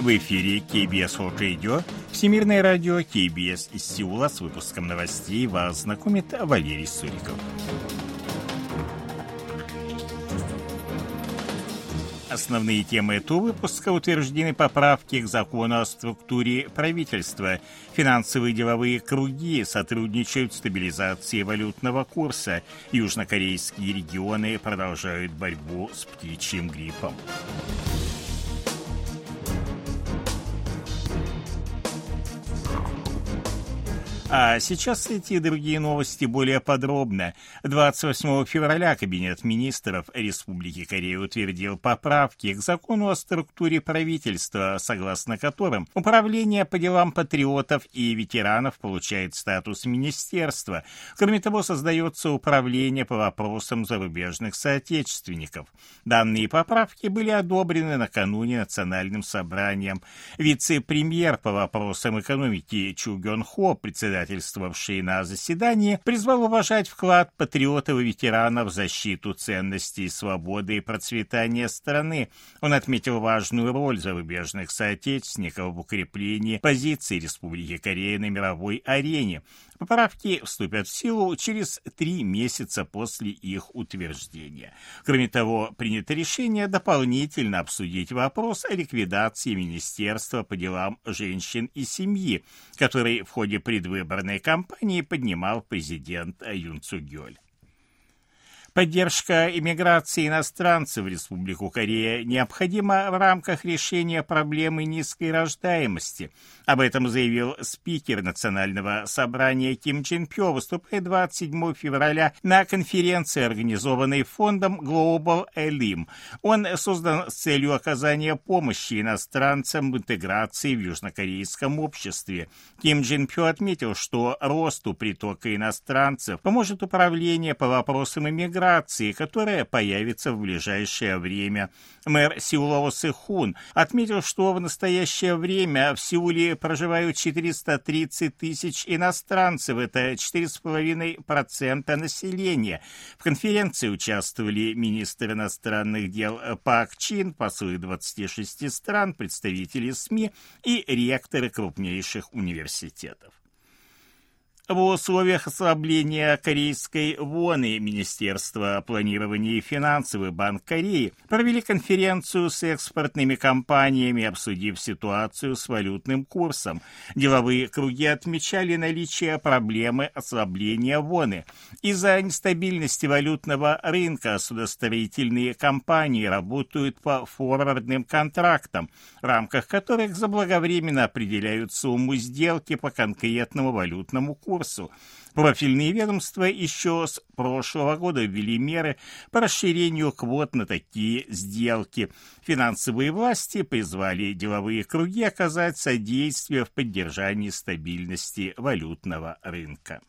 В эфире KBS World Radio, Всемирное радио KBS из Сеула с выпуском новостей вас знакомит Валерий Суриков. Основные темы этого выпуска утверждены поправки к закону о структуре правительства. Финансовые деловые круги сотрудничают в стабилизации валютного курса. Южнокорейские регионы продолжают борьбу с птичьим гриппом. А сейчас эти и другие новости более подробно. 28 февраля Кабинет министров Республики Корея утвердил поправки к закону о структуре правительства, согласно которым Управление по делам патриотов и ветеранов получает статус министерства. Кроме того, создается Управление по вопросам зарубежных соотечественников. Данные поправки были одобрены накануне Национальным собранием. Вице-премьер по вопросам экономики Чу Гён Хо, председатель председательствовавший на заседании, призвал уважать вклад патриотов и ветеранов в защиту ценностей свободы и процветания страны. Он отметил важную роль зарубежных соотечественников в укреплении позиции Республики Корея на мировой арене. Поправки вступят в силу через три месяца после их утверждения. Кроме того, принято решение дополнительно обсудить вопрос о ликвидации Министерства по делам женщин и семьи, который в ходе предвыборной кампании поднимал президент Юн Цугёль. Поддержка иммиграции иностранцев в Республику Корея необходима в рамках решения проблемы низкой рождаемости. Об этом заявил спикер Национального собрания Ким Чен Пё, выступая 27 февраля на конференции, организованной фондом Global Elim. Он создан с целью оказания помощи иностранцам в интеграции в южнокорейском обществе. Ким Чен Пё отметил, что росту притока иностранцев поможет управление по вопросам иммиграции миграции, которая появится в ближайшее время. Мэр Сеула Осыхун отметил, что в настоящее время в Сеуле проживают 430 тысяч иностранцев, это 4,5% населения. В конференции участвовали министр иностранных дел Пак Чин, послы 26 стран, представители СМИ и ректоры крупнейших университетов. В условиях ослабления корейской воны Министерство планирования и финансов и Банк Кореи провели конференцию с экспортными компаниями, обсудив ситуацию с валютным курсом. Деловые круги отмечали наличие проблемы ослабления воны. Из-за нестабильности валютного рынка судостроительные компании работают по форвардным контрактам, в рамках которых заблаговременно определяют сумму сделки по конкретному валютному курсу курсу. Профильные ведомства еще с прошлого года ввели меры по расширению квот на такие сделки. Финансовые власти призвали деловые круги оказать содействие в поддержании стабильности валютного рынка.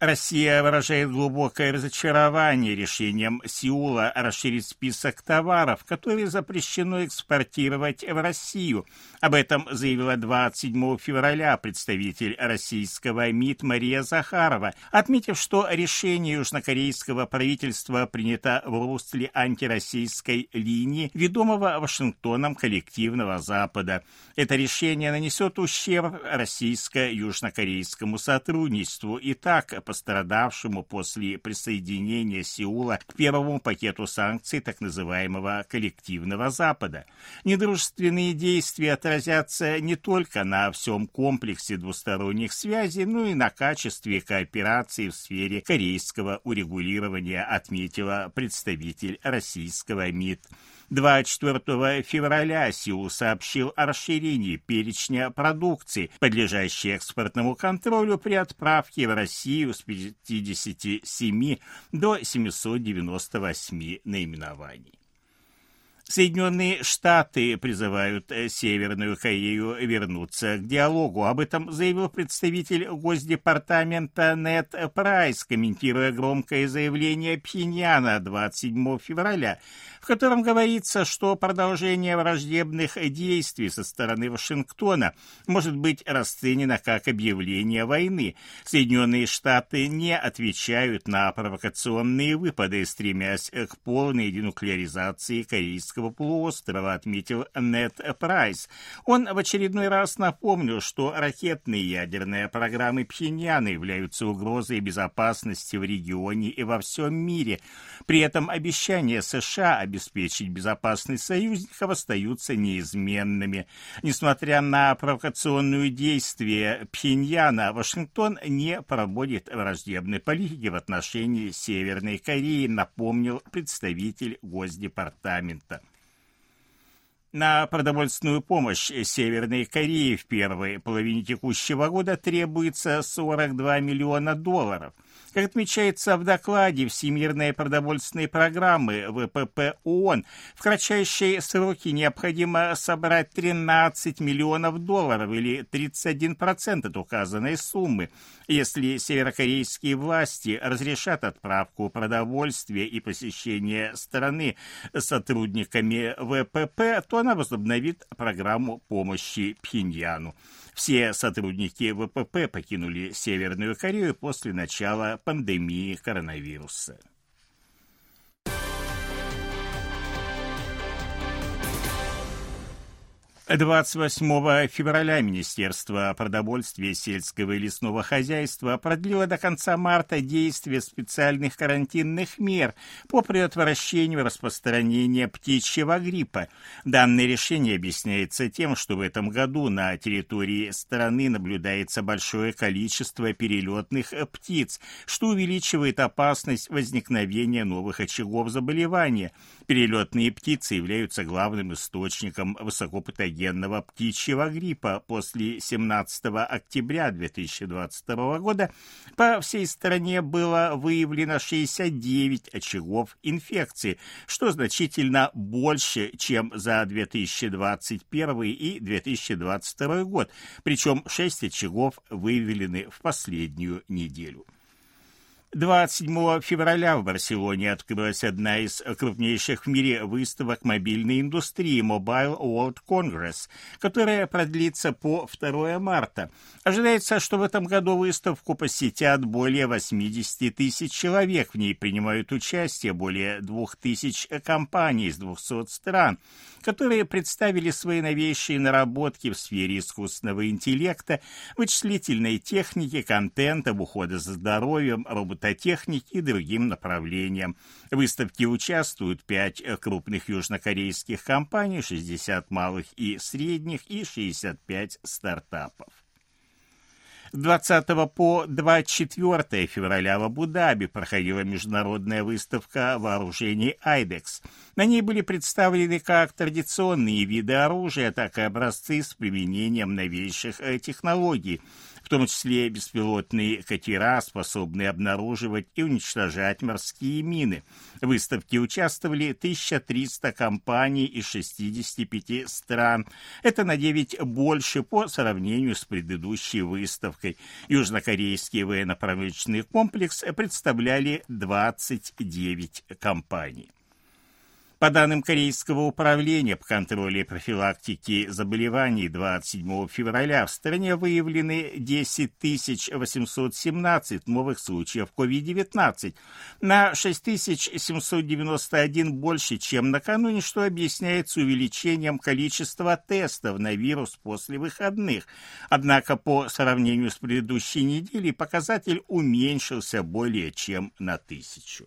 Россия выражает глубокое разочарование решением Сеула расширить список товаров, которые запрещено экспортировать в Россию. Об этом заявила 27 февраля представитель российского МИД Мария Захарова, отметив, что решение южнокорейского правительства принято в русле антироссийской линии, ведомого Вашингтоном коллективного Запада. Это решение нанесет ущерб российско-южнокорейскому сотрудничеству и так пострадавшему после присоединения Сеула к первому пакету санкций так называемого коллективного Запада. Недружественные действия отразятся не только на всем комплексе двусторонних связей, но и на качестве кооперации в сфере корейского урегулирования, отметила представитель российского МИД. 24 февраля Сеул сообщил о расширении перечня продукции, подлежащей экспортному контролю при отправке в Россию с 57 до 798 наименований. Соединенные Штаты призывают э, Северную Корею вернуться к диалогу. Об этом заявил представитель Госдепартамента Нед Прайс, комментируя громкое заявление Пхеньяна 27 февраля, в котором говорится, что продолжение враждебных действий со стороны Вашингтона может быть расценено как объявление войны. Соединенные Штаты не отвечают на провокационные выпады, стремясь к полной денуклеаризации корейского Корейского полуострова, отметил Нед Прайс. Он в очередной раз напомнил, что ракетные ядерные программы Пхеньяна являются угрозой безопасности в регионе и во всем мире. При этом обещания США обеспечить безопасность союзников остаются неизменными. Несмотря на провокационные действия Пхеньяна, Вашингтон не проводит враждебной политики в отношении Северной Кореи, напомнил представитель Госдепартамента. На продовольственную помощь Северной Корее в первой половине текущего года требуется 42 миллиона долларов – как отмечается в докладе Всемирной продовольственной программы ВПП ООН, в кратчайшие сроки необходимо собрать 13 миллионов долларов или 31% от указанной суммы. Если северокорейские власти разрешат отправку продовольствия и посещение страны сотрудниками ВПП, то она возобновит программу помощи Пхеньяну. Все сотрудники ВПП покинули Северную Корею после начала пандемии коронавируса. 28 февраля Министерство продовольствия, сельского и лесного хозяйства продлило до конца марта действие специальных карантинных мер по предотвращению распространения птичьего гриппа. Данное решение объясняется тем, что в этом году на территории страны наблюдается большое количество перелетных птиц, что увеличивает опасность возникновения новых очагов заболевания. Перелетные птицы являются главным источником высокопатогенных патогенного птичьего гриппа после 17 октября 2022 года по всей стране было выявлено 69 очагов инфекции, что значительно больше, чем за 2021 и 2022 год, причем 6 очагов выявлены в последнюю неделю. 27 февраля в Барселоне открылась одна из крупнейших в мире выставок мобильной индустрии Mobile World Congress, которая продлится по 2 марта. Ожидается, что в этом году выставку посетят более 80 тысяч человек. В ней принимают участие более 2000 компаний из 200 стран которые представили свои новейшие наработки в сфере искусственного интеллекта, вычислительной техники, контента, ухода за здоровьем, робототехники и другим направлениям. В выставке участвуют пять крупных южнокорейских компаний, 60 малых и средних и 65 стартапов. С 20 по 24 февраля в Абу-Даби проходила международная выставка вооружений «Айдекс». На ней были представлены как традиционные виды оружия, так и образцы с применением новейших э, технологий – том числе беспилотные катера, способные обнаруживать и уничтожать морские мины. В выставке участвовали 1300 компаний из 65 стран. Это на 9 больше по сравнению с предыдущей выставкой. Южнокорейский военно-промышленный комплекс представляли 29 компаний. По данным Корейского управления по контролю и профилактике заболеваний 27 февраля в стране выявлены 10 817 новых случаев COVID-19, на 6791 больше, чем накануне, что объясняется увеличением количества тестов на вирус после выходных. Однако по сравнению с предыдущей неделей показатель уменьшился более чем на тысячу.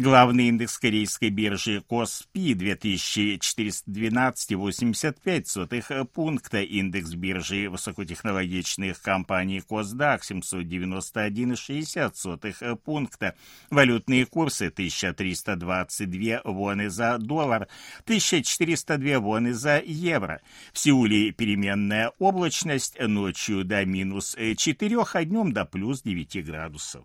Главный индекс корейской биржи Коспи 2412,85 пункта. Индекс биржи высокотехнологичных компаний Косдак 791,60 пункта. Валютные курсы 1322 воны за доллар, 1402 воны за евро. В Сеуле переменная облачность ночью до минус 4, а днем до плюс 9 градусов.